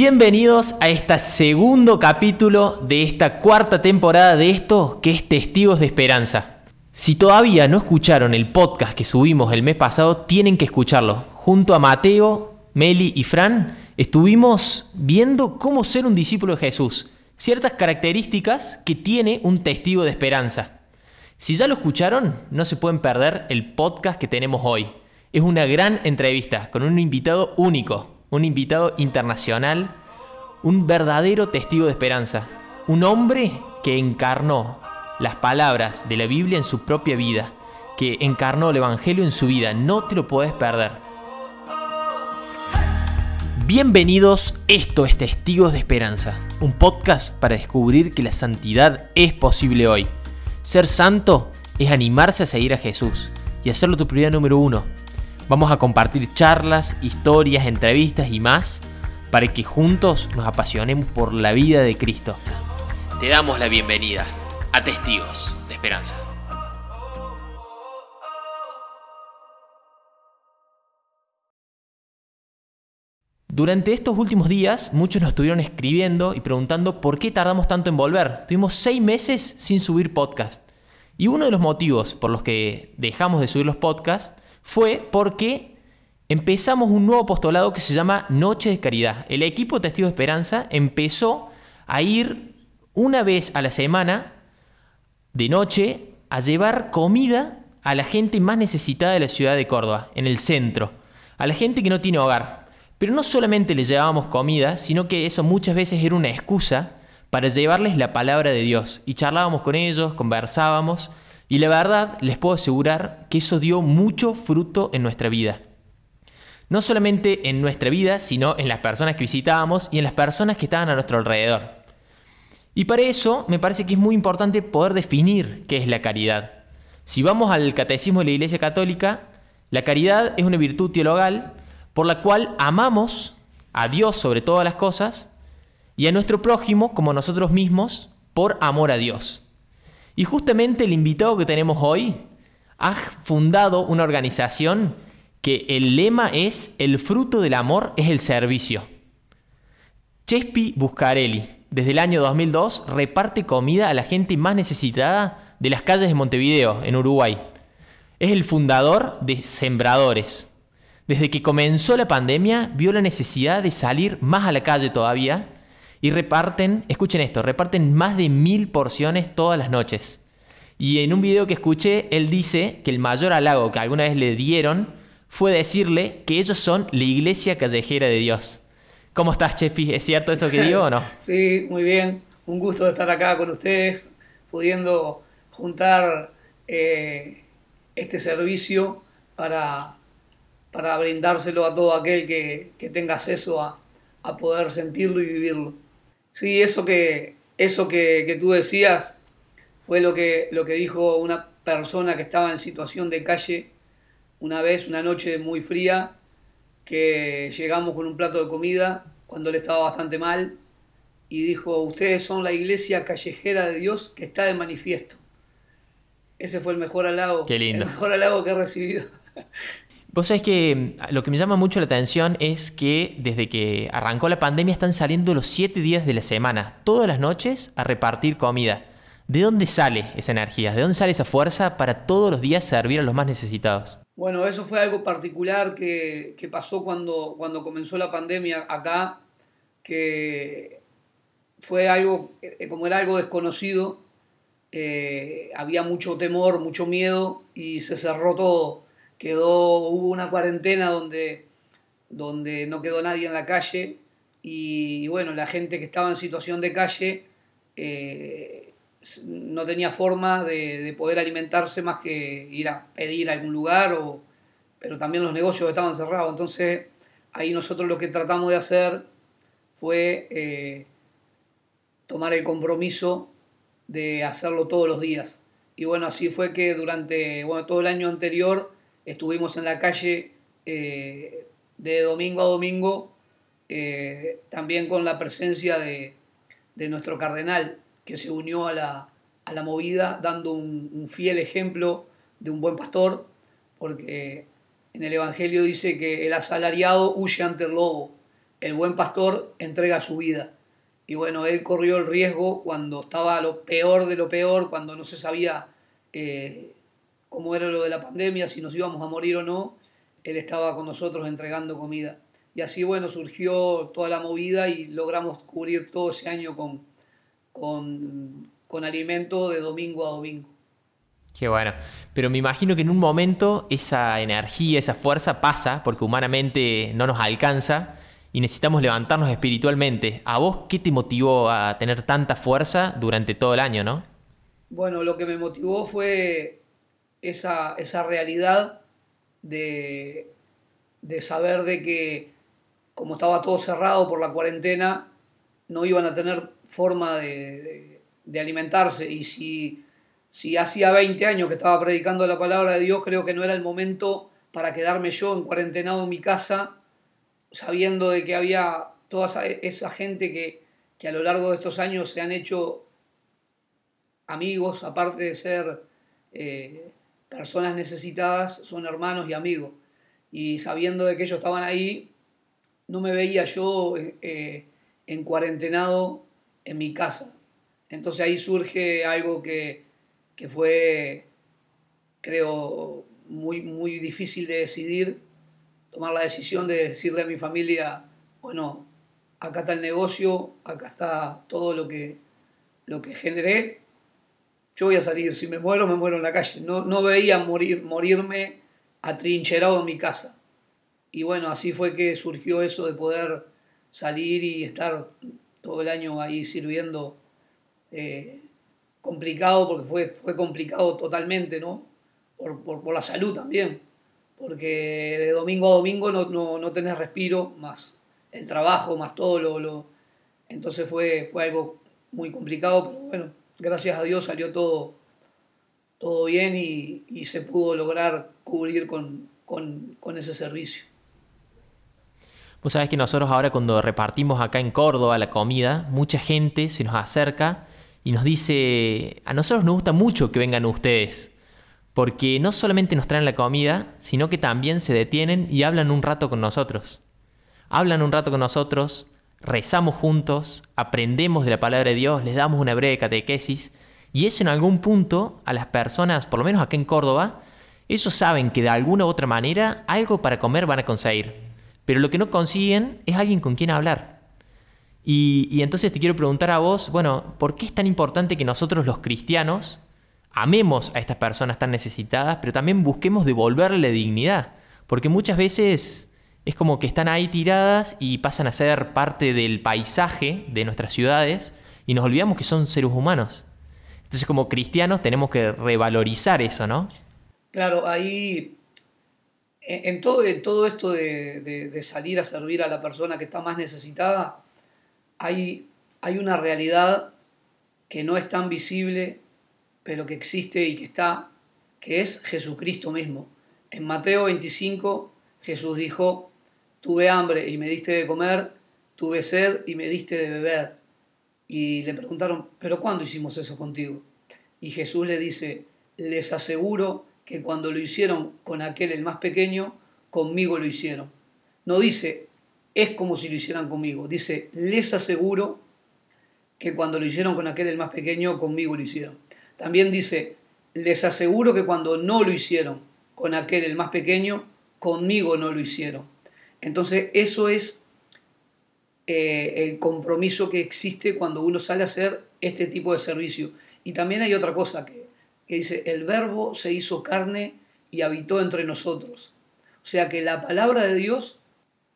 Bienvenidos a este segundo capítulo de esta cuarta temporada de esto que es Testigos de Esperanza. Si todavía no escucharon el podcast que subimos el mes pasado, tienen que escucharlo. Junto a Mateo, Meli y Fran, estuvimos viendo cómo ser un discípulo de Jesús, ciertas características que tiene un testigo de esperanza. Si ya lo escucharon, no se pueden perder el podcast que tenemos hoy. Es una gran entrevista con un invitado único, un invitado internacional, un verdadero testigo de esperanza, un hombre que encarnó las palabras de la Biblia en su propia vida, que encarnó el Evangelio en su vida. No te lo puedes perder. Bienvenidos, esto es Testigos de Esperanza, un podcast para descubrir que la santidad es posible hoy. Ser santo es animarse a seguir a Jesús y hacerlo tu prioridad número uno Vamos a compartir charlas, historias, entrevistas y más para que juntos nos apasionemos por la vida de Cristo. Te damos la bienvenida a Testigos de Esperanza. Durante estos últimos días, muchos nos estuvieron escribiendo y preguntando por qué tardamos tanto en volver. Tuvimos seis meses sin subir podcast. Y uno de los motivos por los que dejamos de subir los podcasts fue porque empezamos un nuevo apostolado que se llama Noche de Caridad. El equipo Testigo de Esperanza empezó a ir una vez a la semana, de noche, a llevar comida a la gente más necesitada de la ciudad de Córdoba, en el centro, a la gente que no tiene hogar. Pero no solamente les llevábamos comida, sino que eso muchas veces era una excusa para llevarles la palabra de Dios. Y charlábamos con ellos, conversábamos, y la verdad, les puedo asegurar que eso dio mucho fruto en nuestra vida. No solamente en nuestra vida, sino en las personas que visitábamos y en las personas que estaban a nuestro alrededor. Y para eso me parece que es muy importante poder definir qué es la caridad. Si vamos al catecismo de la Iglesia Católica, la caridad es una virtud teologal por la cual amamos a Dios sobre todas las cosas y a nuestro prójimo como nosotros mismos por amor a Dios. Y justamente el invitado que tenemos hoy ha fundado una organización que el lema es el fruto del amor es el servicio. Chespi Buscarelli, desde el año 2002, reparte comida a la gente más necesitada de las calles de Montevideo, en Uruguay. Es el fundador de Sembradores. Desde que comenzó la pandemia, vio la necesidad de salir más a la calle todavía y reparten, escuchen esto, reparten más de mil porciones todas las noches. Y en un video que escuché, él dice que el mayor halago que alguna vez le dieron fue decirle que ellos son la iglesia callejera de Dios. ¿Cómo estás, Chepi? ¿Es cierto eso que digo o no? Sí, muy bien. Un gusto estar acá con ustedes, pudiendo juntar eh, este servicio para, para brindárselo a todo aquel que, tenga acceso a, a poder sentirlo y vivirlo. Sí, eso que, eso que, tú decías fue lo que, lo que dijo una persona que estaba en situación de calle una vez, una noche muy fría, que llegamos con un plato de comida cuando él estaba bastante mal y dijo, ustedes son la iglesia callejera de Dios que está de manifiesto. Ese fue el mejor halago, Qué lindo. el mejor halago que he recibido. Vos sabés que mm, lo que me llama mucho la atención es que desde que arrancó la pandemia están saliendo los siete días de la semana, todas las noches, a repartir comida. ¿De dónde sale esa energía? ¿De dónde sale esa fuerza para todos los días servir a los más necesitados? Bueno, eso fue algo particular que, pasó cuando, cuando comenzó la pandemia acá, que fue algo, eh, como era algo desconocido, eh, había mucho temor, mucho miedo y se cerró todo quedó, hubo una cuarentena donde, donde no quedó nadie en la calle y bueno, la gente que estaba en situación de calle eh, no tenía forma de, poder alimentarse más que ir a pedir a algún lugar, o, pero también los negocios estaban cerrados. Entonces ahí nosotros lo que tratamos de hacer fue eh, tomar el compromiso de hacerlo todos los días. Y bueno, así fue que durante bueno, todo el año anterior estuvimos en la calle eh, de domingo a domingo, eh, también con la presencia de, nuestro cardenal, que se unió a la, movida, dando un, fiel ejemplo de un buen pastor, porque en el Evangelio dice que el asalariado huye ante el lobo, el buen pastor entrega su vida. Y bueno, él corrió el riesgo cuando estaba lo peor de lo peor, cuando no se sabía eh, cómo era lo de la pandemia, si nos íbamos a morir o no, él estaba con nosotros entregando comida. Y así, bueno, surgió toda la movida y logramos cubrir todo ese año con, con, con alimento de domingo a domingo. Qué bueno. Pero me imagino que en un momento esa energía, esa fuerza pasa, porque humanamente no nos alcanza y necesitamos levantarnos espiritualmente. ¿A vos qué te motivó a tener tanta fuerza durante todo el año, no? Bueno, lo que me motivó fue esa, esa realidad de, de saber de que como estaba todo cerrado por la cuarentena, no iban a tener forma de, de, alimentarse. Y si, si hacía 20 años que estaba predicando la palabra de Dios, creo que no era el momento para quedarme yo en cuarentenado en mi casa, sabiendo de que había toda esa, gente que, que, a lo largo de estos años se han hecho amigos, aparte de ser eh, personas necesitadas, son hermanos y amigos. Y sabiendo de que ellos estaban ahí, no me veía yo eh, en cuarentenado en mi casa. Entonces ahí surge algo que, que fue, creo, muy, muy difícil de decidir, tomar la decisión de decirle a mi familia, bueno, acá está el negocio, acá está todo lo que, lo que generé, yo voy a salir, si me muero, me muero en la calle. No, no veía morir, morirme atrincherado en mi casa. Y bueno, así fue que surgió eso de poder salir y estar todo el año ahí sirviendo. Eh, complicado, porque fue, fue complicado totalmente, ¿no? Por, por, la salud también. Porque de domingo a domingo no, no, no tenés respiro, más el trabajo, más todo lo... lo... Entonces fue, fue algo muy complicado, pero bueno, gracias a Dios salió todo, todo bien y, se pudo lograr cubrir con, con, con ese servicio. Vos sabés que nosotros ahora cuando repartimos acá en Córdoba la comida, mucha gente se nos acerca y nos dice, a nosotros nos gusta mucho que vengan ustedes, porque no solamente nos traen la comida, sino que también se detienen y hablan un rato con nosotros. Hablan un rato con nosotros, rezamos juntos, aprendemos de la palabra de Dios, les damos una breve catequesis, y eso en algún punto a las personas, por lo menos acá en Córdoba, ellos saben que de alguna u otra manera algo para comer van a conseguir. Pero lo que no consiguen es alguien con quien hablar. Y, entonces te quiero preguntar a vos, bueno, ¿por qué es tan importante que nosotros los cristianos amemos a estas personas tan necesitadas, pero también busquemos devolverle dignidad? Porque muchas veces es como que están ahí tiradas y pasan a ser parte del paisaje de nuestras ciudades y nos olvidamos que son seres humanos. Entonces como cristianos tenemos que revalorizar eso, ¿no? Claro, ahí en todo, todo esto de, salir a servir a la persona que está más necesitada, hay, hay una realidad que no es tan visible, pero que existe y que está, que es Jesucristo mismo. En Mateo 25 Jesús dijo, tuve hambre y me diste de comer, tuve sed y me diste de beber. Y le preguntaron, ¿pero cuándo hicimos eso contigo? Y Jesús le dice, les aseguro que cuando lo hicieron con aquel el más pequeño, conmigo lo hicieron. No dice, es como si lo hicieran conmigo. Dice, les aseguro que cuando lo hicieron con aquel el más pequeño, conmigo lo hicieron. También dice, les aseguro que cuando no lo hicieron con aquel el más pequeño, conmigo no lo hicieron. Entonces, eso es eh, el compromiso que existe cuando uno sale a hacer este tipo de servicio. Y también hay otra cosa que que dice, el verbo se hizo carne y habitó entre nosotros. O sea que la palabra de Dios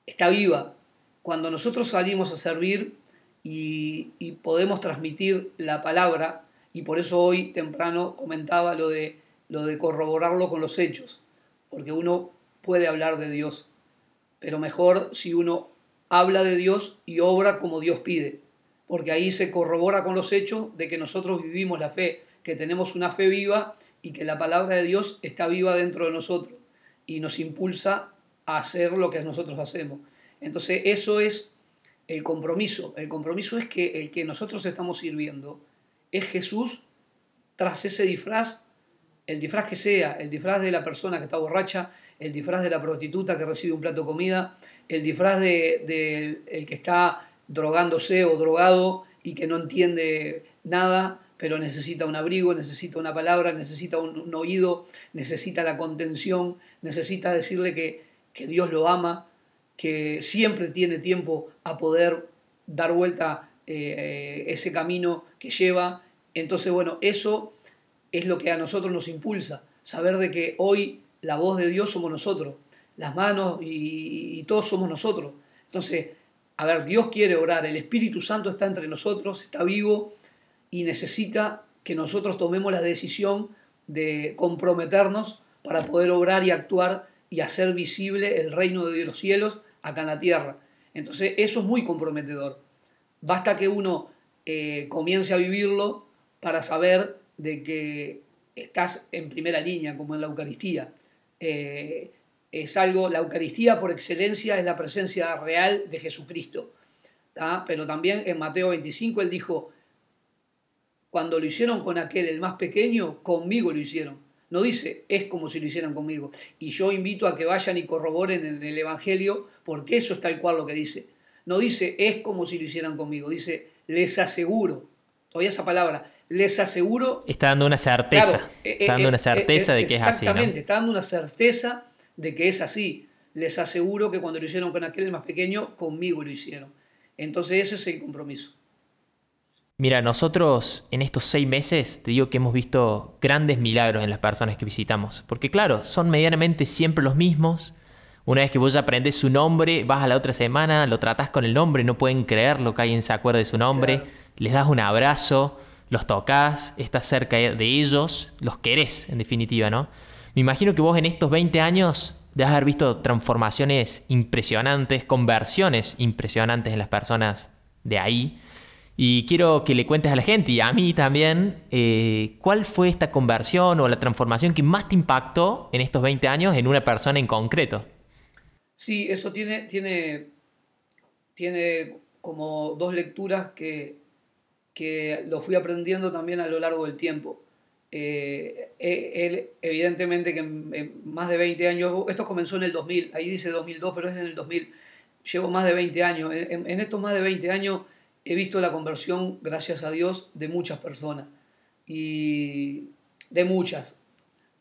está viva. Cuando nosotros salimos a servir y, podemos transmitir la palabra, y por eso hoy temprano comentaba lo de, lo de corroborarlo con los hechos, porque uno puede hablar de Dios, pero mejor si uno habla de Dios y obra como Dios pide, porque ahí se corrobora con los hechos de que nosotros vivimos la fe que tenemos una fe viva y que la palabra de Dios está viva dentro de nosotros y nos impulsa a hacer lo que nosotros hacemos. Entonces eso es el compromiso. El compromiso es que el que nosotros estamos sirviendo es Jesús tras ese disfraz el disfraz que sea, el disfraz de la persona que está borracha, el disfraz de la prostituta que recibe un plato de comida, el disfraz del de, el que está drogándose o drogado y que no entiende nada, pero necesita un abrigo, necesita una palabra, necesita un, oído, necesita la contención, necesita decirle que, que Dios lo ama, que siempre tiene tiempo a poder dar vuelta eh, ese camino que lleva. Entonces, bueno, eso es lo que a nosotros nos impulsa, saber de que hoy la voz de Dios somos nosotros, las manos y, y todos somos nosotros. Entonces, a ver, Dios quiere orar, el Espíritu Santo está entre nosotros, está vivo y necesita que nosotros tomemos la decisión de comprometernos para poder obrar y actuar y hacer visible el reino de los cielos acá en la tierra. Entonces eso es muy comprometedor. Basta que uno eh, comience a vivirlo para saber de que estás en primera línea, como en la Eucaristía. Eh, es algo, la Eucaristía por excelencia es la presencia real de Jesucristo. Pero también en Mateo 25 él dijo, cuando lo hicieron con aquel, el más pequeño, conmigo lo hicieron. No dice, es como si lo hicieran conmigo. Y yo invito a que vayan y corroboren en el Evangelio, porque eso es tal cual lo que dice. No dice, es como si lo hicieran conmigo. Dice, les aseguro. Todavía esa palabra, les aseguro. Está dando una certeza. Eh, está dando una eh, certeza de que es así. Exactamente, está dando una certeza de que es así. Les aseguro que cuando lo hicieron con aquel más pequeño, conmigo lo hicieron. Entonces ese es el compromiso. Mira, nosotros en estos seis meses te digo que hemos visto grandes milagros en las personas que visitamos. Porque claro, son medianamente siempre los mismos. Una vez que vos ya aprendes su nombre, vas a la otra semana, lo tratás con el nombre, no pueden creer lo que alguien se acuerde de su nombre, les das un abrazo, los tocas, estás cerca de ellos, los querés en definitiva, ¿no? Me imagino que vos en estos 20 años debes haber visto transformaciones impresionantes, conversiones impresionantes en las personas de ahí. Y quiero que le cuentes a la gente y a mí también eh, cuál fue esta conversión o la transformación que más te impactó en estos 20 años en una persona en concreto. Sí, eso tiene, tiene, tiene como dos lecturas que, que lo fui aprendiendo también a lo largo del tiempo. Eh, eh, él, evidentemente que en, más de 20 años, esto comenzó en el 2000, ahí dice 2002, pero es en el 2000, llevo más de 20 años. En, en estos más de 20 años he visto la conversión, gracias a Dios, de muchas personas. Y de muchas.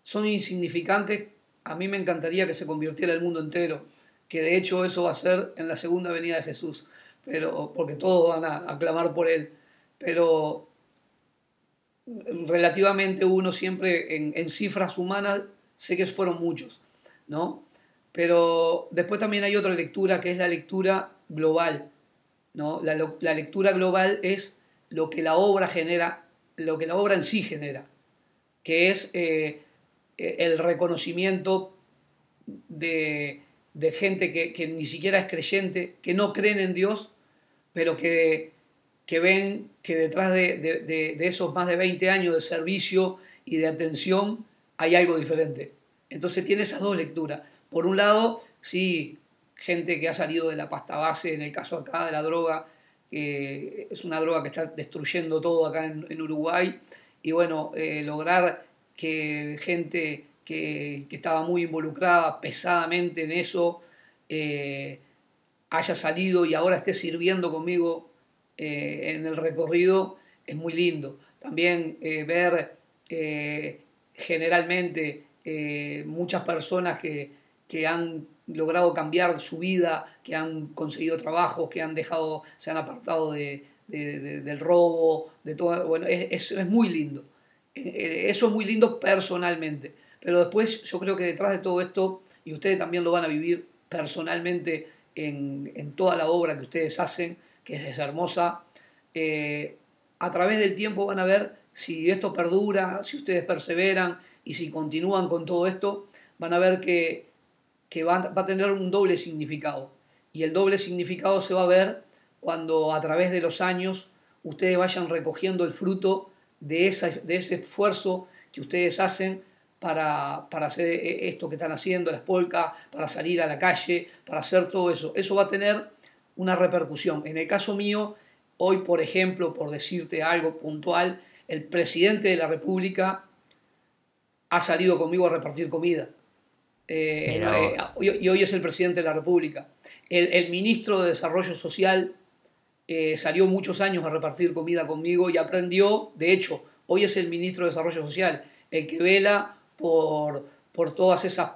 Son insignificantes. A mí me encantaría que se convirtiera el mundo entero, que de hecho eso va a ser en la segunda venida de Jesús, pero, porque todos van a, clamar por Él. Pero relativamente uno siempre en, cifras humanas sé que fueron muchos, ¿no? Pero después también hay otra lectura que es la lectura global, ¿no? La, lectura global es lo que la obra genera, lo que la obra en sí genera, que es eh, eh, el reconocimiento de, gente que, ni siquiera es creyente, que no creen en Dios, pero que, que ven que detrás de, de, esos más de 20 años de servicio y de atención hay algo diferente. Entonces tiene esas dos lecturas. Por un lado, sí, gente que ha salido de la pasta base, en el caso acá de la droga, que es una droga que está destruyendo todo acá en, Uruguay, y bueno, eh, lograr que gente que, estaba muy involucrada pesadamente en eso eh, haya salido y ahora esté sirviendo conmigo eh, en el recorrido, es muy lindo. También ver generalmente muchas personas que, que han logrado cambiar su vida, que han conseguido trabajo, que han dejado, se han apartado de, del robo, de todo. Bueno, es, es, muy lindo. Eh, eh, eso es muy lindo personalmente. Pero después yo creo que detrás de todo esto, y ustedes también lo van a vivir personalmente en, en toda la obra que ustedes hacen, que es hermosa, eh, a través del tiempo van a ver si esto perdura, si ustedes perseveran y si continúan con todo esto, van a ver que que va, a tener un doble significado. Y el doble significado se va a ver cuando a través de los años ustedes vayan recogiendo el fruto de, esa, de ese esfuerzo que ustedes hacen para, para, hacer esto que están haciendo, las polcas, para salir a la calle, para hacer todo eso. Eso va a tener una repercusión. En el caso mío, hoy, por ejemplo, por decirte algo puntual, el presidente de la República ha salido conmigo a repartir comida. Eh, eh, y hoy es el presidente de la República. El, ministro de Desarrollo Social eh, salió muchos años a repartir comida conmigo y aprendió, de hecho, hoy es el ministro de Desarrollo Social, el que vela por, por todas esas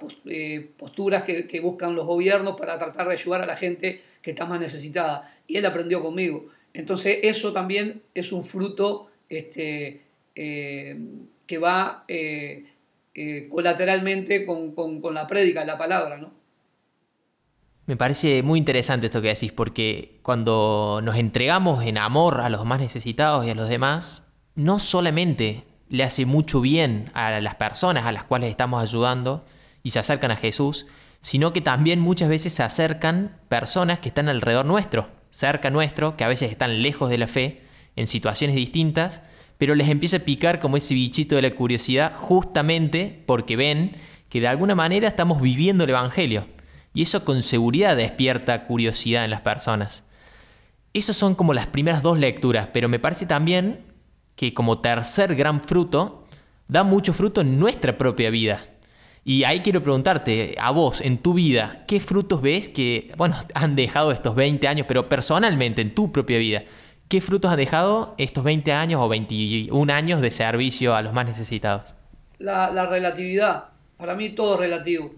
posturas que, que, buscan los gobiernos para tratar de ayudar a la gente que está más necesitada. Y él aprendió conmigo. Entonces eso también es un fruto este, que va eh, colateralmente con, la prédica, la palabra, ¿no? Me parece muy interesante esto que decís, porque cuando nos entregamos en amor a los más necesitados y a los demás, no solamente le hace mucho bien a las personas a las cuales estamos ayudando y se acercan a Jesús, sino que también muchas veces se acercan personas que están alrededor nuestro, cerca nuestro, que a veces están lejos de la fe, en situaciones distintas, pero les empieza a picar como ese bichito de la curiosidad justamente porque ven que de alguna manera estamos viviendo el Evangelio. Y eso con seguridad despierta curiosidad en las personas. Esas son como las primeras dos lecturas, pero me parece también que como tercer gran fruto, da mucho fruto en nuestra propia vida. Y ahí quiero preguntarte, a vos, en tu vida, ¿qué frutos ves que, bueno, han dejado estos 20 años, pero personalmente, en tu propia vida? ¿Qué frutos ha dejado estos 20 años o 21 años de servicio a los más necesitados? La, relatividad. Para mí todo es relativo.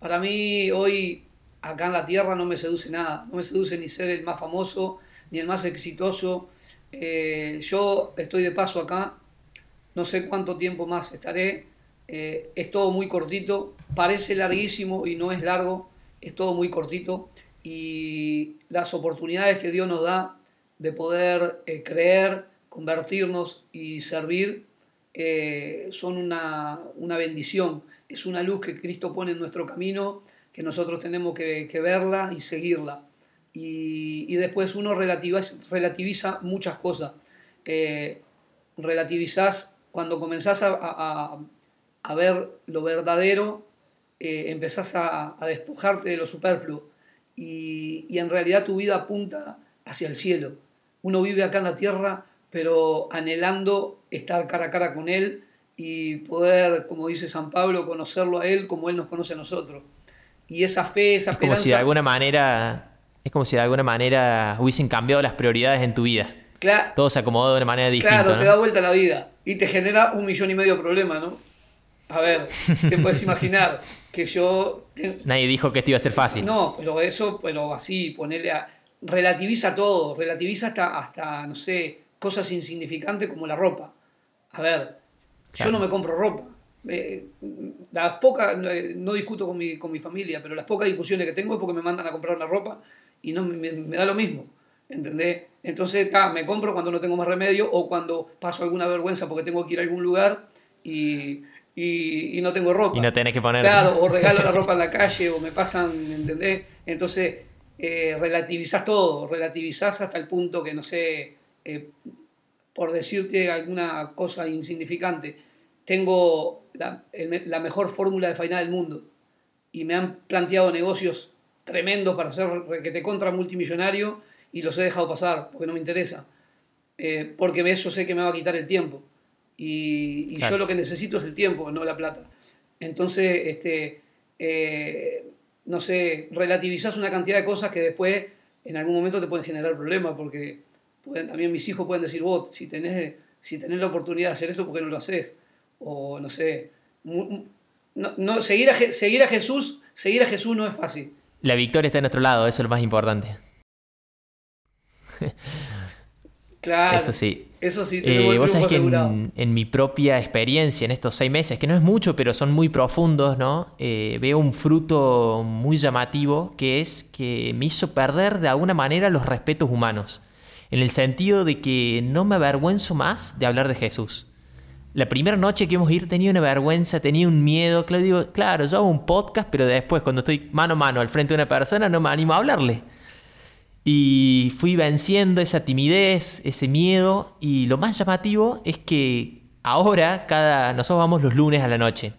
Para mí hoy acá en la tierra no me seduce nada. No me seduce ni ser el más famoso, ni el más exitoso. Eh, yo estoy de paso acá. No sé cuánto tiempo más estaré. Eh, es todo muy cortito. Parece larguísimo y no es largo. Es todo muy cortito. Y las oportunidades que Dios nos da de poder eh, creer, convertirnos y servir, eh, son una, bendición. Es una luz que Cristo pone en nuestro camino, que nosotros tenemos que, verla y seguirla. Y, después uno relativiza, relativiza muchas cosas. Eh, relativizás cuando comenzás a, ver lo verdadero, empezás a, despojarte de lo superfluo. Y, y en realidad tu vida apunta hacia el cielo uno vive acá en la tierra, pero anhelando estar cara a cara con Él y poder, como dice San Pablo, conocerlo a Él como Él nos conoce a nosotros. Y esa fe, esa es Como si de alguna manera, es como si de alguna manera hubiesen cambiado las prioridades en tu vida. Claro, Todo se acomodó de una manera distinta. Claro, te da vuelta la vida y te genera un millón y medio de problemas, ¿no? A ver, te puedes imaginar que yo... Nadie dijo que esto iba a ser fácil. No, pero eso, pero así, ponerle a relativiza todo, relativiza hasta, hasta, no sé, cosas insignificantes como la ropa. A ver, yo no me compro ropa. Eh, las pocas, no discuto con mi, con mi familia, pero las pocas discusiones que tengo es porque me mandan a comprar la ropa y no me, da lo mismo. ¿Entendés? Entonces, me compro cuando no tengo más remedio o cuando paso alguna vergüenza porque tengo que ir a algún lugar y, y, no tengo ropa. Y no tenés que poner. Claro, o regalo la ropa en la calle o me pasan, ¿entendés? Entonces, eh, relativizás todo, relativizás hasta el punto que, no sé, eh, por decirte alguna cosa insignificante, tengo la, mejor fórmula de faena del mundo y me han planteado negocios tremendos para hacer que te contra multimillonario y los he dejado pasar porque no me interesa. Eh, porque eso sé que me va a quitar el tiempo. Y, yo lo que necesito es el tiempo, no la plata. Entonces, este, eh, no sé, relativizás una cantidad de cosas que después en algún momento te pueden generar problemas, porque pueden, también mis hijos pueden decir, vos, si tenés, si tenés la oportunidad de hacer esto, ¿por qué no lo haces? O no sé, no, seguir, a, seguir a Jesús, seguir a Jesús no es fácil. La victoria está en nuestro lado, eso es lo más importante. Claro. Eso sí. Eso sí, eh, Vos sabés que en, mi propia experiencia, en estos seis meses, que no es mucho, pero son muy profundos, ¿no? Eh, veo un fruto muy llamativo que es que me hizo perder de alguna manera los respetos humanos. En el sentido de que no me avergüenzo más de hablar de Jesús. La primera noche que hemos ir tenía una vergüenza, tenía un miedo. Claro, digo, claro, yo hago un podcast, pero después cuando estoy mano a mano al frente de una persona no me animo a hablarle. Y fui venciendo esa timidez, ese miedo. Y lo más llamativo es que ahora, cada, nosotros vamos los lunes a la noche.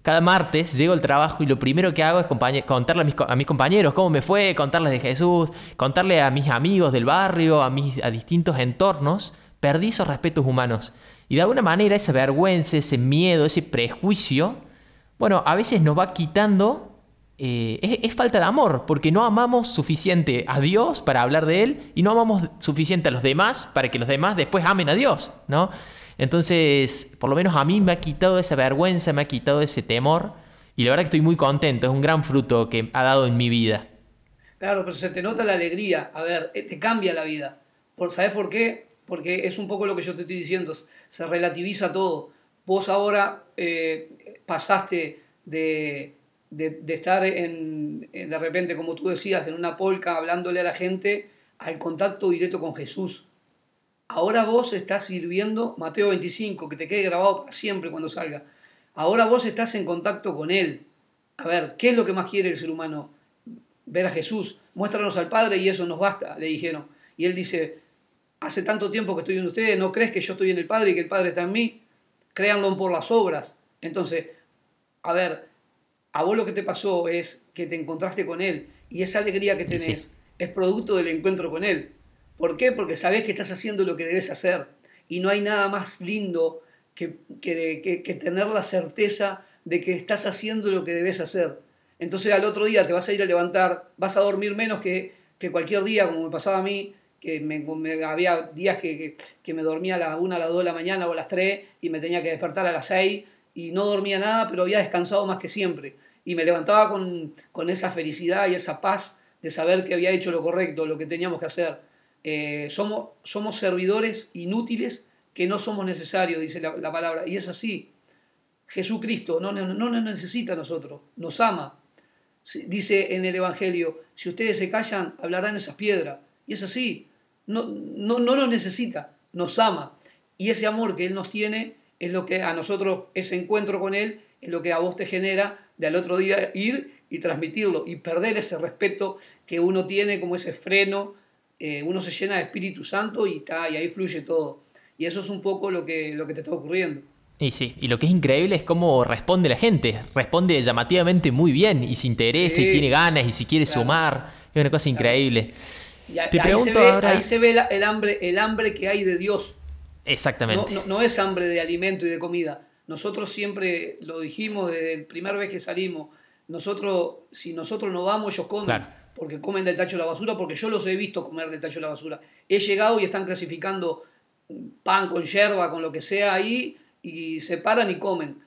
Cada martes llego al trabajo y lo primero que hago es contarle a mis, compañeros cómo me fue, contarles de Jesús, contarle a mis amigos del barrio, a, mis, a distintos entornos, perdí esos respetos humanos. Y de alguna manera esa vergüenza, ese miedo, ese prejuicio, bueno, a veces nos va quitando eh, es, falta de amor, porque no amamos suficiente a Dios para hablar de Él y no amamos suficiente a los demás para que los demás después amen a Dios, ¿no? Entonces, por lo menos a mí me ha quitado esa vergüenza, me ha quitado ese temor y la verdad que estoy muy contento, es un gran fruto que ha dado en mi vida. Claro, pero se te nota la alegría, a ver, eh, te cambia la vida. ¿Sabes por qué? Porque es un poco lo que yo te estoy diciendo, se relativiza todo. Vos ahora eh, pasaste de de, estar en, de repente, como tú decías, en una polca hablándole a la gente, al contacto directo con Jesús. Ahora vos estás sirviendo, Mateo 25, que te quede grabado para siempre cuando salga. Ahora vos estás en contacto con Él. A ver, ¿qué es lo que más quiere el ser humano? Ver a Jesús. Muéstranos al Padre y eso nos basta, le dijeron. Y Él dice, hace tanto tiempo que estoy en ustedes, ¿no crees que yo estoy en el Padre y que el Padre está en mí? Créanlo por las obras. Entonces, a ver, a vos lo que te pasó es que te encontraste con Él y esa alegría que tenés es producto del encuentro con Él. ¿Por qué? Porque sabés que estás haciendo lo que debes hacer y no hay nada más lindo que, que, tener la certeza de que estás haciendo lo que debes hacer. Entonces al otro día te vas a ir a levantar, vas a dormir menos que, cualquier día, como me pasaba a mí, que me, había días que, me dormía a las 1, a las 2 de la mañana o a las 3 y me tenía que despertar a las 6 y no dormía nada, pero había descansado más que siempre. Y me levantaba con, esa felicidad y esa paz de saber que había hecho lo correcto, lo que teníamos que hacer. Eh, somos, somos servidores inútiles que no somos necesarios, dice la, palabra. Y es así. Jesucristo no, no, nos necesita a nosotros, nos ama. Dice en el Evangelio, si ustedes se callan, hablarán esas piedras. Y es así. No, no, no nos necesita, nos ama. Y ese amor que Él nos tiene es lo que a nosotros, ese encuentro con Él, es lo que a vos te genera de al otro día ir y transmitirlo y perder ese respeto que uno tiene como ese freno, eh, uno se llena de Espíritu Santo y, está, y ahí fluye todo. Y eso es un poco lo que, lo que te está ocurriendo. Y sí, y lo que es increíble es cómo responde la gente. Responde llamativamente muy bien y se interesa y tiene ganas y si quiere sumar. Es una cosa increíble. te pregunto se ve, ahora... Ahí se ve el, hambre, el hambre que hay de Dios. Exactamente. No, es hambre de alimento y de comida. Nosotros siempre lo dijimos desde la primera vez que salimos. Nosotros, si nosotros no vamos, ellos comen. Porque comen del tacho de la basura, porque yo los he visto comer del tacho de la basura. He llegado y están clasificando pan con yerba, con lo que sea ahí, y se paran y comen.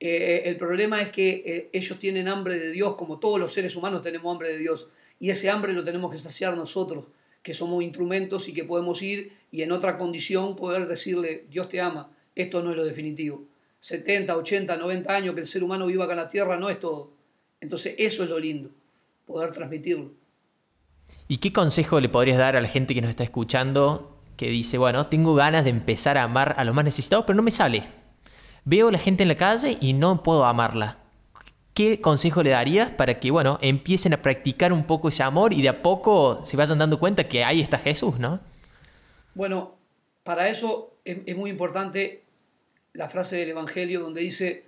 Eh, el problema es que eh, ellos tienen hambre de Dios, como todos los seres humanos tenemos hambre de Dios. Y ese hambre lo tenemos que saciar nosotros que somos instrumentos y que podemos ir y en otra condición poder decirle, Dios te ama, esto no es lo definitivo. 70, 80, 90 años que el ser humano viva acá en la tierra no es todo. Entonces eso es lo lindo, poder transmitirlo. ¿Y qué consejo le podrías dar a la gente que nos está escuchando que dice, bueno, tengo ganas de empezar a amar a los más necesitados, pero no me sale? Veo a la gente en la calle y no puedo amarla. ¿qué consejo le darías para que, bueno, empiecen a practicar un poco ese amor y de a poco se vayan dando cuenta que ahí está Jesús, ¿no? Bueno, para eso es, muy importante la frase del Evangelio donde dice,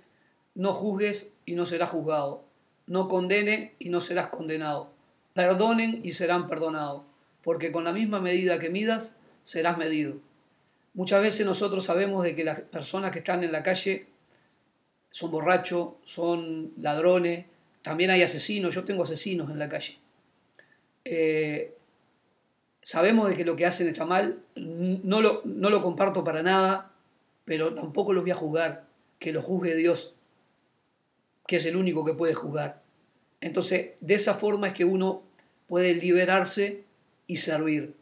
no juzgues y no serás juzgado, no condene y no serás condenado, perdonen y serán perdonados, porque con la misma medida que midas, serás medido. Muchas veces nosotros sabemos de que las personas que están en la calle son borrachos, son ladrones, también hay asesinos, yo tengo asesinos en la calle. Eh, sabemos de que lo que hacen está mal, no lo, no lo comparto para nada, pero tampoco los voy a juzgar, que lo juzgue Dios, que es el único que puede juzgar. Entonces, de esa forma es que uno puede liberarse y servir.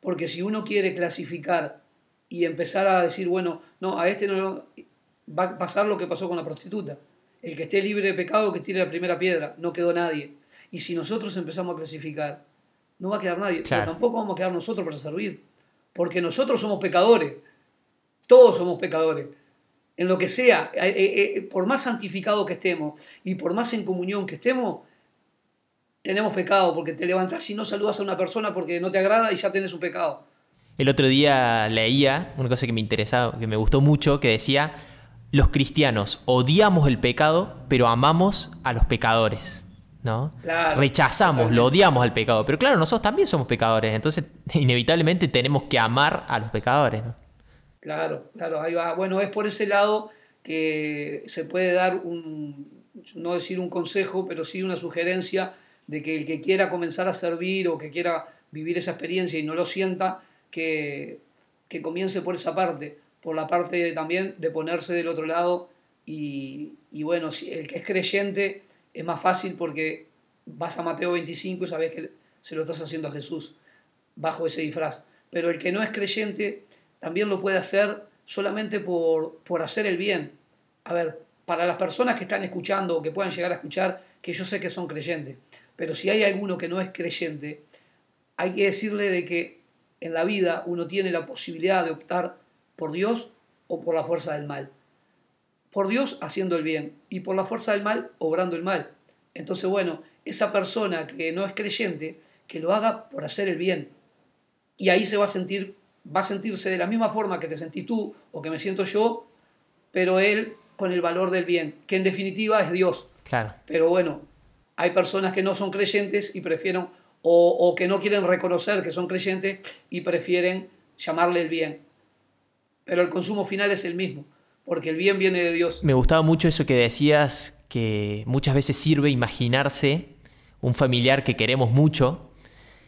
Porque si uno quiere clasificar y empezar a decir, bueno, no, a este no lo va a pasar lo que pasó con la prostituta. El que esté libre de pecado, que tire la primera piedra. No quedó nadie. Y si nosotros empezamos a clasificar, no va a quedar nadie. Pero tampoco vamos a quedar nosotros para servir. Porque nosotros somos pecadores. Todos somos pecadores. En lo que sea, eh, eh, eh, por más santificado que estemos y por más en comunión que estemos, tenemos pecado. Porque te levantás y no saludas a una persona porque no te agrada y ya tenés un pecado. El otro día leía una cosa que me interesaba, que me gustó mucho, que decía los cristianos odiamos el pecado, pero amamos a los pecadores. ¿no? Rechazamos, lo odiamos al pecado. Pero claro, nosotros también somos pecadores, entonces inevitablemente tenemos que amar a los pecadores. Claro, claro, ahí va. Bueno, es por ese lado que se puede dar un, no decir un consejo, pero sí una sugerencia de que el que quiera comenzar a servir o que quiera vivir esa experiencia y no lo sienta, que, que comience por esa parte, por la parte también de ponerse del otro lado y, y bueno, si el que es creyente es más fácil porque vas a Mateo 25 y sabes que se lo estás haciendo a Jesús bajo ese disfraz. Pero el que no es creyente también lo puede hacer solamente por, por hacer el bien. A ver, para las personas que están escuchando o que puedan llegar a escuchar, que yo sé que son creyentes, pero si hay alguno que no es creyente, hay que decirle de que en la vida uno tiene la posibilidad de optar por Dios o por la fuerza del mal. Por Dios haciendo el bien y por la fuerza del mal obrando el mal. Entonces, bueno, esa persona que no es creyente, que lo haga por hacer el bien. Y ahí se va a sentir, va a sentirse de la misma forma que te sentís tú o que me siento yo, pero él con el valor del bien, que en definitiva es Dios. Claro. Pero bueno, hay personas que no son creyentes y prefieren, o, o que no quieren reconocer que son creyentes y prefieren llamarle el bien. Pero el consumo final es el mismo, porque el bien viene de Dios. Me gustaba mucho eso que decías, que muchas veces sirve imaginarse un familiar que queremos mucho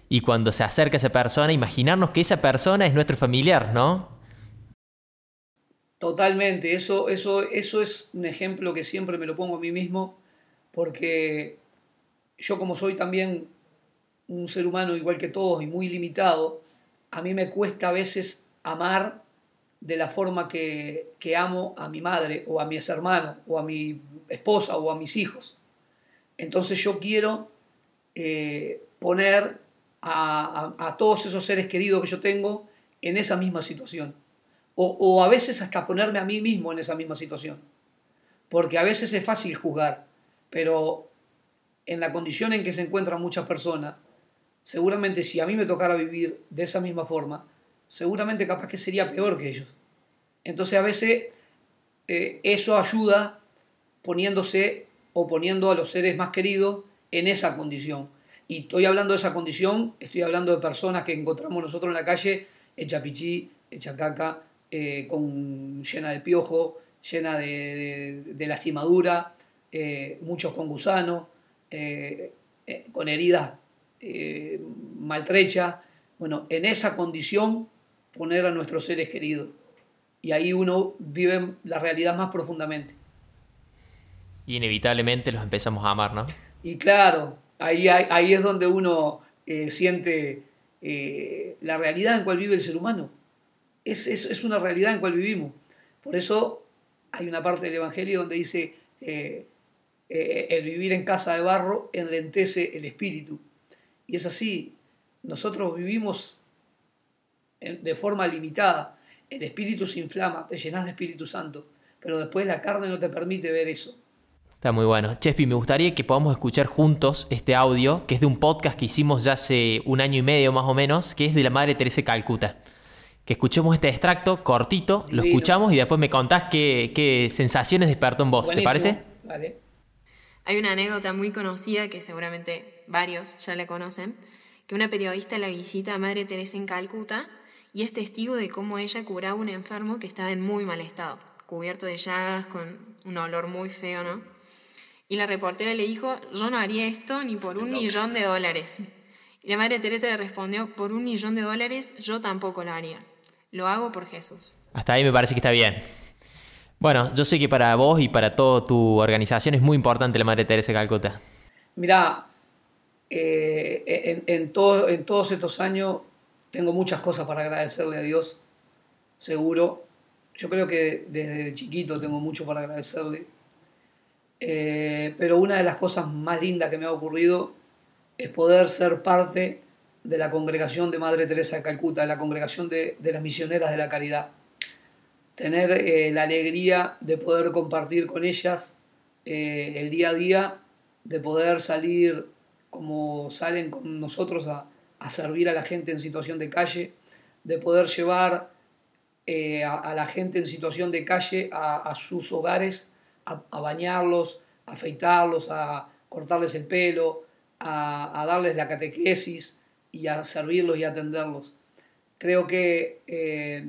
y cuando se acerca esa persona, imaginarnos que esa persona es nuestro familiar, ¿no? Totalmente, eso, eso, eso es un ejemplo que siempre me lo pongo a mí mismo, porque yo como soy también un ser humano igual que todos y muy limitado, a mí me cuesta a veces amar de la forma que, que amo a mi madre o a mis hermanos o a mi esposa o a mis hijos. Entonces yo quiero eh, poner a, a, todos esos seres queridos que yo tengo en esa misma situación. O, o, a veces hasta ponerme a mí mismo en esa misma situación. Porque a veces es fácil juzgar, pero en la condición en que se encuentran muchas personas, seguramente si a mí me tocara vivir de esa misma forma, seguramente capaz que sería peor que ellos. Entonces a veces eh, eso ayuda poniéndose o poniendo a los seres más queridos en esa condición. Y estoy hablando de esa condición, estoy hablando de personas que encontramos nosotros en la calle, hecha pichí, hecha caca, eh, con, llena de piojo, llena de, de, de lastimadura, eh, muchos con gusano, eh, con heridas maltrechas. Bueno, en esa condición poner a nuestros seres queridos. Y ahí uno vive la realidad más profundamente. Y inevitablemente los empezamos a amar, ¿no? Y claro, ahí, ahí es donde uno eh, siente eh, la realidad en cual vive el ser humano. Es, es, es, una realidad en cual vivimos. Por eso hay una parte del Evangelio donde dice eh, el vivir en casa de barro enlentece el espíritu. Y es así, nosotros vivimos de forma limitada. El espíritu se inflama, te llenas de Espíritu Santo, pero después la carne no te permite ver eso. Está muy bueno. Chespi, me gustaría que podamos escuchar juntos este audio, que es de un podcast que hicimos ya hace un año y medio más o menos, que es de la Madre Teresa Calcuta. Que escuchemos este extracto cortito, Divino. lo escuchamos y después me contás qué, qué sensaciones despertó en vos. Buenísimo. ¿Te parece? Vale. Hay una anécdota muy conocida que seguramente varios ya la conocen, que una periodista la visita a Madre Teresa en Calcuta y es testigo de cómo ella curaba a un enfermo que estaba en muy mal estado, cubierto de llagas, con un olor muy feo, ¿no? Y la reportera le dijo, yo no haría esto ni por un millón de dólares. Y la Madre Teresa le respondió, por un millón de dólares yo tampoco lo haría. Lo hago por Jesús. Hasta ahí me parece que está bien. Bueno, yo sé que para vos y para toda tu organización es muy importante la Madre Teresa de Calcuta. Mirá, eh, en, en, todo, en todos estos años tengo muchas cosas para agradecerle a Dios, seguro. Yo creo que desde chiquito tengo mucho para agradecerle. Eh, pero una de las cosas más lindas que me ha ocurrido es poder ser parte de la congregación de Madre Teresa de Calcuta, de la congregación de, de las misioneras de la caridad. Tener eh, la alegría de poder compartir con ellas eh, el día a día, de poder salir como salen con nosotros a, a servir a la gente en situación de calle, de poder llevar a, a, la gente en situación de calle a, a sus hogares, a, bañarlos, a afeitarlos, a cortarles el pelo, a, darles la catequesis y a servirlos y atenderlos. Creo que eh,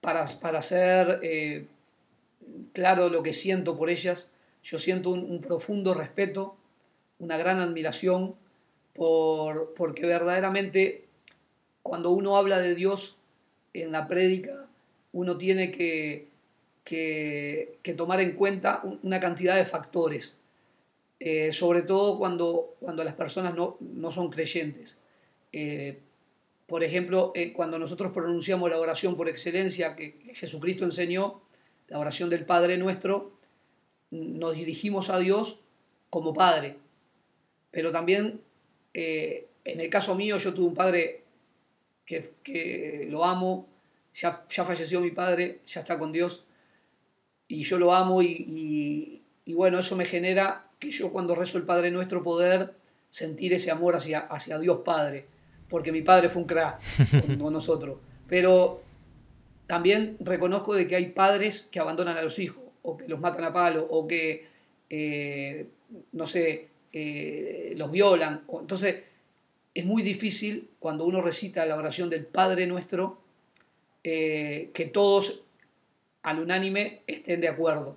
para, para hacer eh, claro lo que siento por ellas, yo siento un, profundo respeto, una gran admiración, por, porque verdaderamente cuando uno habla de Dios en la prédica, uno tiene que, que, tomar en cuenta una cantidad de factores, eh, sobre todo cuando, cuando las personas no, no son creyentes. Eh, por ejemplo, eh, cuando nosotros pronunciamos la oración por excelencia que Jesucristo enseñó, la oración del Padre nuestro, nos dirigimos a Dios como Padre. Pero también, en el caso mío, yo tuve un padre que, lo amo, ya, ya, falleció mi padre, ya está con Dios, y yo lo amo y, bueno, eso me genera que yo cuando rezo el Padre Nuestro poder sentir ese amor hacia, hacia Dios Padre, porque mi padre fue un crack con, nosotros. Pero también reconozco de que hay padres que abandonan a los hijos, o que los matan a palo, o que, eh, no sé, eh, los violan. Entonces, es muy difícil cuando uno recita la oración del Padre Nuestro, eh, que todos al unánime estén de acuerdo.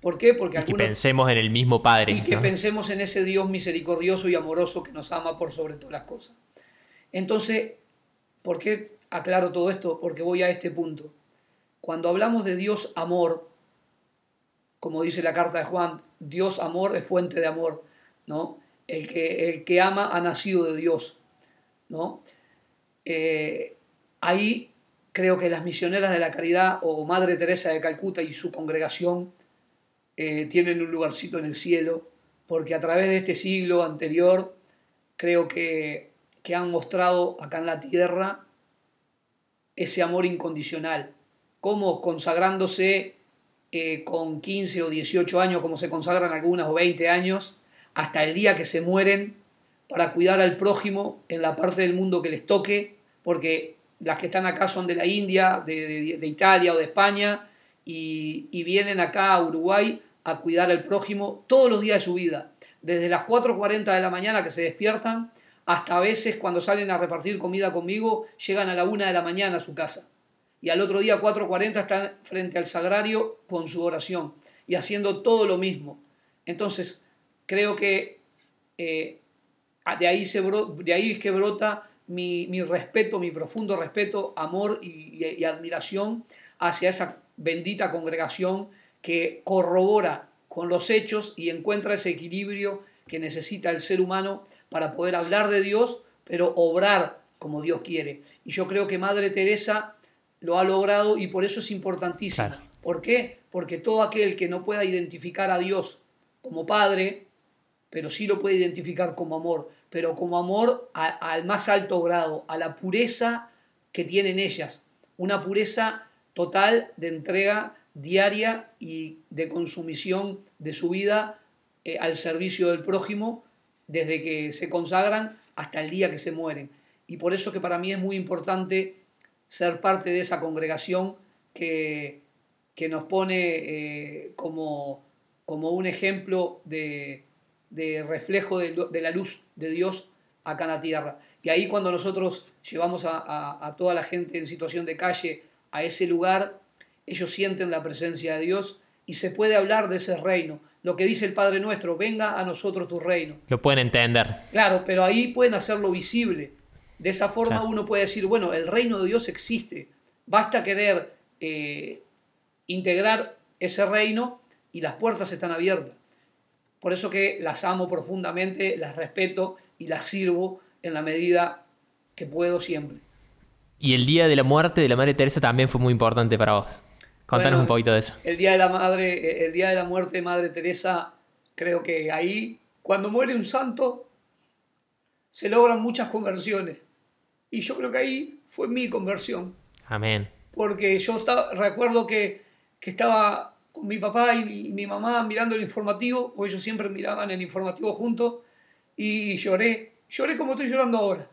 ¿Por qué? Porque y que pensemos en el mismo Padre. Y que pensemos en ese Dios misericordioso y amoroso que nos ama por sobre todas las cosas. Entonces, ¿por qué aclaro todo esto? Porque voy a este punto. Cuando hablamos de Dios amor, como dice la carta de Juan, Dios amor es fuente de amor, ¿no? El que, el que ama ha nacido de Dios, ¿no? Eh, ahí creo que las misioneras de la caridad o Madre Teresa de Calcuta y su congregación eh, tienen un lugarcito en el cielo, porque a través de este siglo anterior creo que, que han mostrado acá en la tierra ese amor incondicional, como consagrándose eh, con 15 o 18 años, como se consagran algunas o 20 años, hasta el día que se mueren para cuidar al prójimo en la parte del mundo que les toque, porque las que están acá son de la India, de, Italia o de España, y, vienen acá a Uruguay a cuidar al prójimo todos los días de su vida, desde las 4.40 de la mañana que se despiertan, hasta a veces cuando salen a repartir comida conmigo, llegan a la 1 de la mañana a su casa. Y al otro día 4.40 están frente al sagrario con su oración y haciendo todo lo mismo. Entonces, creo que eh, de, ahí se de ahí es que brota mi, respeto, mi profundo respeto, amor y, admiración hacia esa bendita congregación que corrobora con los hechos y encuentra ese equilibrio que necesita el ser humano para poder hablar de Dios, pero obrar como Dios quiere. Y yo creo que Madre Teresa lo ha logrado y por eso es importantísimo. ¿Por qué? Porque todo aquel que no pueda identificar a Dios como Padre, pero sí lo puede identificar como amor, pero como amor al más alto grado, a la pureza que tienen ellas, una pureza total de entrega diaria y de consumición de su vida eh, al servicio del prójimo, desde que se consagran hasta el día que se mueren. Y por eso que para mí es muy importante ser parte de esa congregación que, que nos pone eh, como, como un ejemplo de, de reflejo de, la luz de Dios acá en la tierra. Y ahí cuando nosotros llevamos a, toda la gente en situación de calle a ese lugar, ellos sienten la presencia de Dios y se puede hablar de ese reino. Lo que dice el Padre nuestro, venga a nosotros tu reino. Lo pueden entender. Claro, pero ahí pueden hacerlo visible. De esa forma uno puede decir, bueno, el reino de Dios existe. Basta querer eh, integrar ese reino y las puertas están abiertas. Por eso que las amo profundamente, las respeto y las sirvo en la medida que puedo siempre. Y el día de la muerte de la Madre Teresa también fue muy importante para vos. Contanos un poquito de eso. El día de la madre, el día de la muerte de Madre Teresa, creo que ahí, cuando muere un santo, se logran muchas conversiones. Y yo creo que ahí fue mi conversión. Amén. Porque yo estaba, recuerdo que, que estaba con mi papá y mi, mamá mirando el informativo, o ellos siempre miraban el informativo juntos, y lloré, lloré como estoy llorando ahora,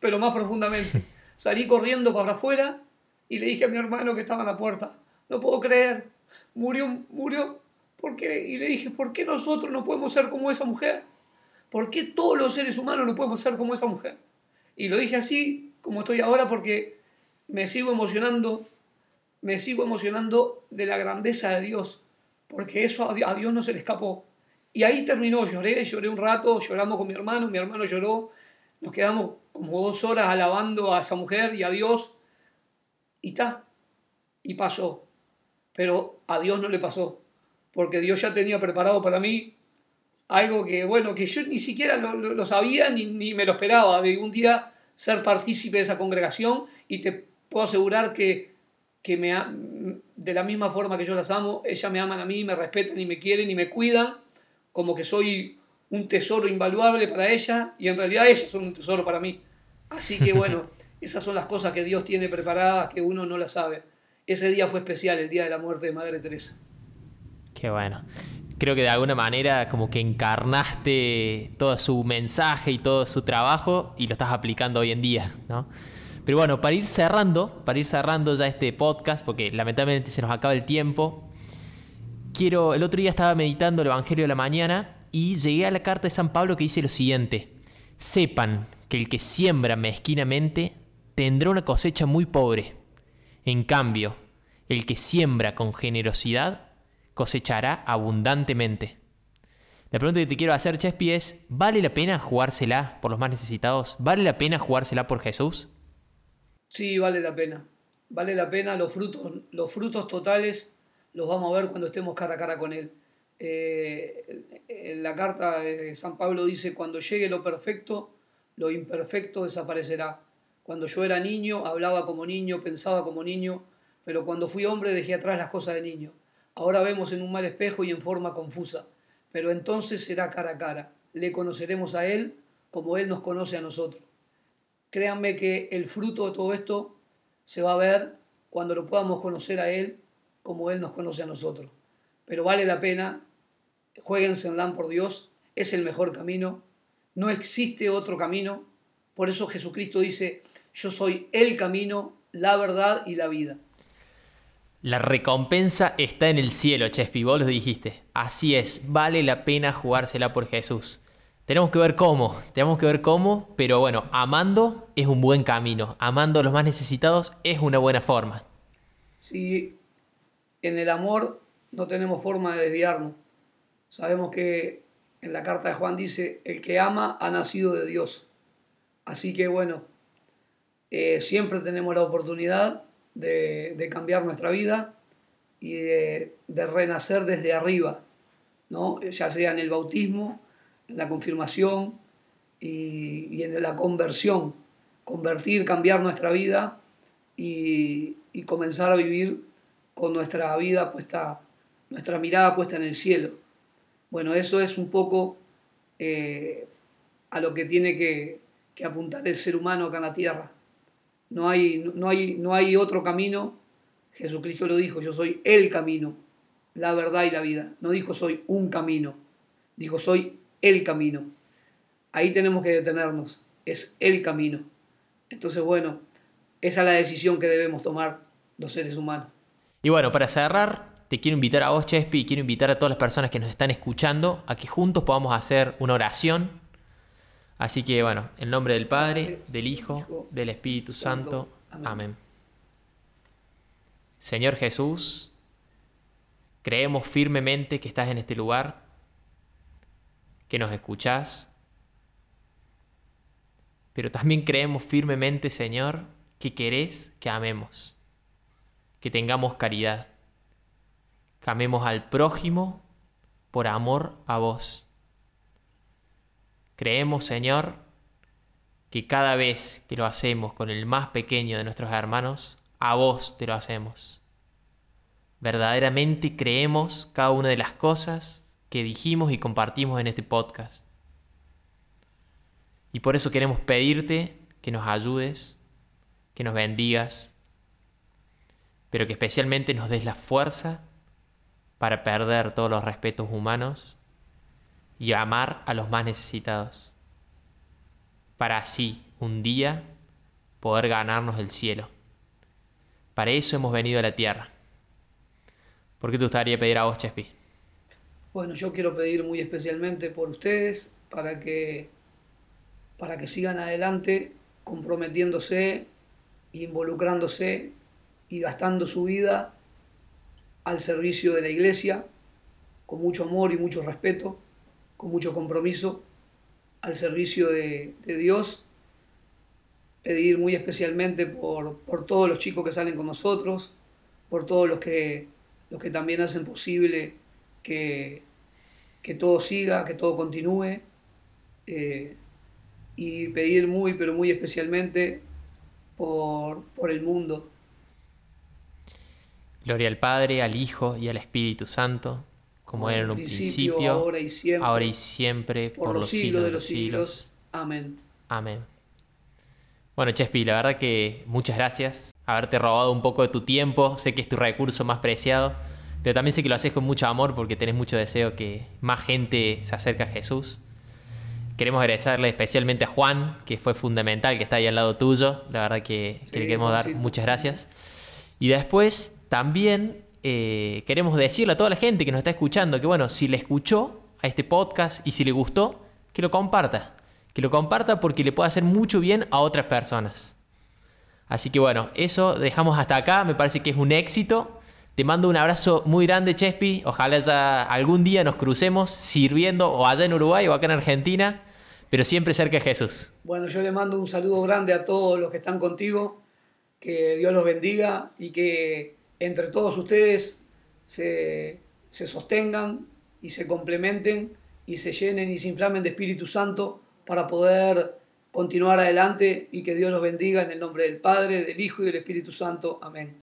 pero más profundamente. Salí corriendo para afuera y le dije a mi hermano que estaba en la puerta, no puedo creer, murió, murió, ¿por qué? Y le dije, ¿por qué nosotros no podemos ser como esa mujer? ¿Por qué todos los seres humanos no podemos ser como esa mujer? Y lo dije así, como estoy ahora, porque me sigo emocionando me sigo emocionando de la grandeza de Dios, porque eso a Dios no se le escapó. Y ahí terminó, lloré, lloré un rato, lloramos con mi hermano, mi hermano lloró, nos quedamos como dos horas alabando a esa mujer y a Dios, y está, y pasó. Pero a Dios no le pasó, porque Dios ya tenía preparado para mí algo que, bueno, que yo ni siquiera lo, sabía ni, ni, me lo esperaba, de un día ser partícipe de esa congregación y te puedo asegurar que, que me, de la misma forma que yo las amo, ellas me aman a mí, me respetan y me quieren y me cuidan como que soy un tesoro invaluable para ella y en realidad ellas son un tesoro para mí. Así que bueno, esas son las cosas que Dios tiene preparadas que uno no las sabe. Ese día fue especial, el día de la muerte de Madre Teresa. Qué bueno. Creo que de alguna manera como que encarnaste todo su mensaje y todo su trabajo y lo estás aplicando hoy en día, ¿no? Pero bueno, para ir cerrando, para ir cerrando ya este podcast, porque lamentablemente se nos acaba el tiempo, quiero, el otro día estaba meditando el Evangelio de la mañana y llegué a la carta de San Pablo que dice lo siguiente, sepan que el que siembra mezquinamente tendrá una cosecha muy pobre. En cambio, el que siembra con generosidad cosechará abundantemente. La pregunta que te quiero hacer, Chespi, es, ¿vale la pena jugársela por los más necesitados? ¿Vale la pena jugársela por Jesús? Sí, vale la pena. Vale la pena los frutos, los frutos totales los vamos a ver cuando estemos cara a cara con Él. Eh, en la carta de San Pablo dice, cuando llegue lo perfecto, lo imperfecto desaparecerá. Cuando yo era niño, hablaba como niño, pensaba como niño, pero cuando fui hombre dejé atrás las cosas de niño. Ahora vemos en un mal espejo y en forma confusa, pero entonces será cara a cara. Le conoceremos a Él como Él nos conoce a nosotros. Créanme que el fruto de todo esto se va a ver cuando lo podamos conocer a Él como Él nos conoce a nosotros. Pero vale la pena, jueguense en LAN por Dios, es el mejor camino, no existe otro camino, por eso Jesucristo dice, yo soy el camino, la verdad y la vida. La recompensa está en el cielo, Chespi, vos lo dijiste. Así es, vale la pena jugársela por Jesús. Tenemos que ver cómo, tenemos que ver cómo, pero bueno, amando es un buen camino, amando a los más necesitados es una buena forma. Si en el amor no tenemos forma de desviarnos, sabemos que en la carta de Juan dice, el que ama ha nacido de Dios. Así que bueno, eh, siempre tenemos la oportunidad de, cambiar nuestra vida y de, de renacer desde arriba, ¿no? ya sea en el bautismo, en la confirmación y, en la conversión, convertir, cambiar nuestra vida y, comenzar a vivir con nuestra vida puesta, nuestra mirada puesta en el cielo. Bueno, eso es un poco eh, a lo que tiene que, apuntar el ser humano acá en la tierra. No hay, no, hay, no hay otro camino. Jesucristo lo dijo, yo soy el camino, la verdad y la vida. No dijo soy un camino, dijo soy el camino. Ahí tenemos que detenernos, es el camino. Entonces, bueno, esa es la decisión que debemos tomar los seres humanos. Y bueno, para cerrar, te quiero invitar a vos, Chespi, y quiero invitar a todas las personas que nos están escuchando a que juntos podamos hacer una oración. Así que bueno, en nombre del Padre, del Hijo, del Espíritu Santo. Amén. Señor Jesús, creemos firmemente que estás en este lugar que nos escuchás, pero también creemos firmemente, Señor, que querés que amemos, que tengamos caridad, que amemos al prójimo por amor a vos. Creemos, Señor, que cada vez que lo hacemos con el más pequeño de nuestros hermanos, a vos te lo hacemos. Verdaderamente creemos cada una de las cosas que dijimos y compartimos en este podcast. Y por eso queremos pedirte que nos ayudes, que nos bendigas, pero que especialmente nos des la fuerza para perder todos los respetos humanos y amar a los más necesitados, para así un día poder ganarnos el cielo. Para eso hemos venido a la tierra. ¿Por qué te gustaría pedir a vos, Chespi? Bueno, yo quiero pedir muy especialmente por ustedes para que, para que sigan adelante comprometiéndose involucrándose y gastando su vida al servicio de la iglesia, con mucho amor y mucho respeto, con mucho compromiso, al servicio de, Dios. Pedir muy especialmente por, todos los chicos que salen con nosotros, por todos los que, los que también hacen posible que, que todo siga, que todo continúe. Eh, y pedir muy, pero muy especialmente por, por el mundo. Gloria al Padre, al Hijo y al Espíritu Santo, como era en un principio, ahora, y siempre, ahora y siempre, por, los, siglos, de los siglos. Amén. Amén. Bueno, Chespi, la verdad que muchas gracias. Haberte robado un poco de tu tiempo. Sé que es tu recurso más preciado. Pero también sé que lo haces con mucho amor porque tenés mucho deseo que más gente se acerque a Jesús. Queremos agradecerle especialmente a Juan, que fue fundamental, que está ahí al lado tuyo. La verdad que, le queremos dar muchas gracias. Y después también eh, queremos decirle a toda la gente que nos está escuchando que, bueno, si le escuchó a este podcast y si le gustó, que lo comparta. Que lo comparta porque le puede hacer mucho bien a otras personas. Así que bueno, eso dejamos hasta acá. Me parece que es un éxito. Te mando un abrazo muy grande, Chespi. Ojalá ya algún día nos crucemos sirviendo o allá en Uruguay o acá en Argentina pero siempre cerca de Jesús. Bueno, yo le mando un saludo grande a todos los que están contigo, que Dios los bendiga y que entre todos ustedes se, se sostengan y se complementen y se llenen y se inflamen de Espíritu Santo para poder continuar adelante y que Dios los bendiga en el nombre del Padre, del Hijo y del Espíritu Santo. Amén.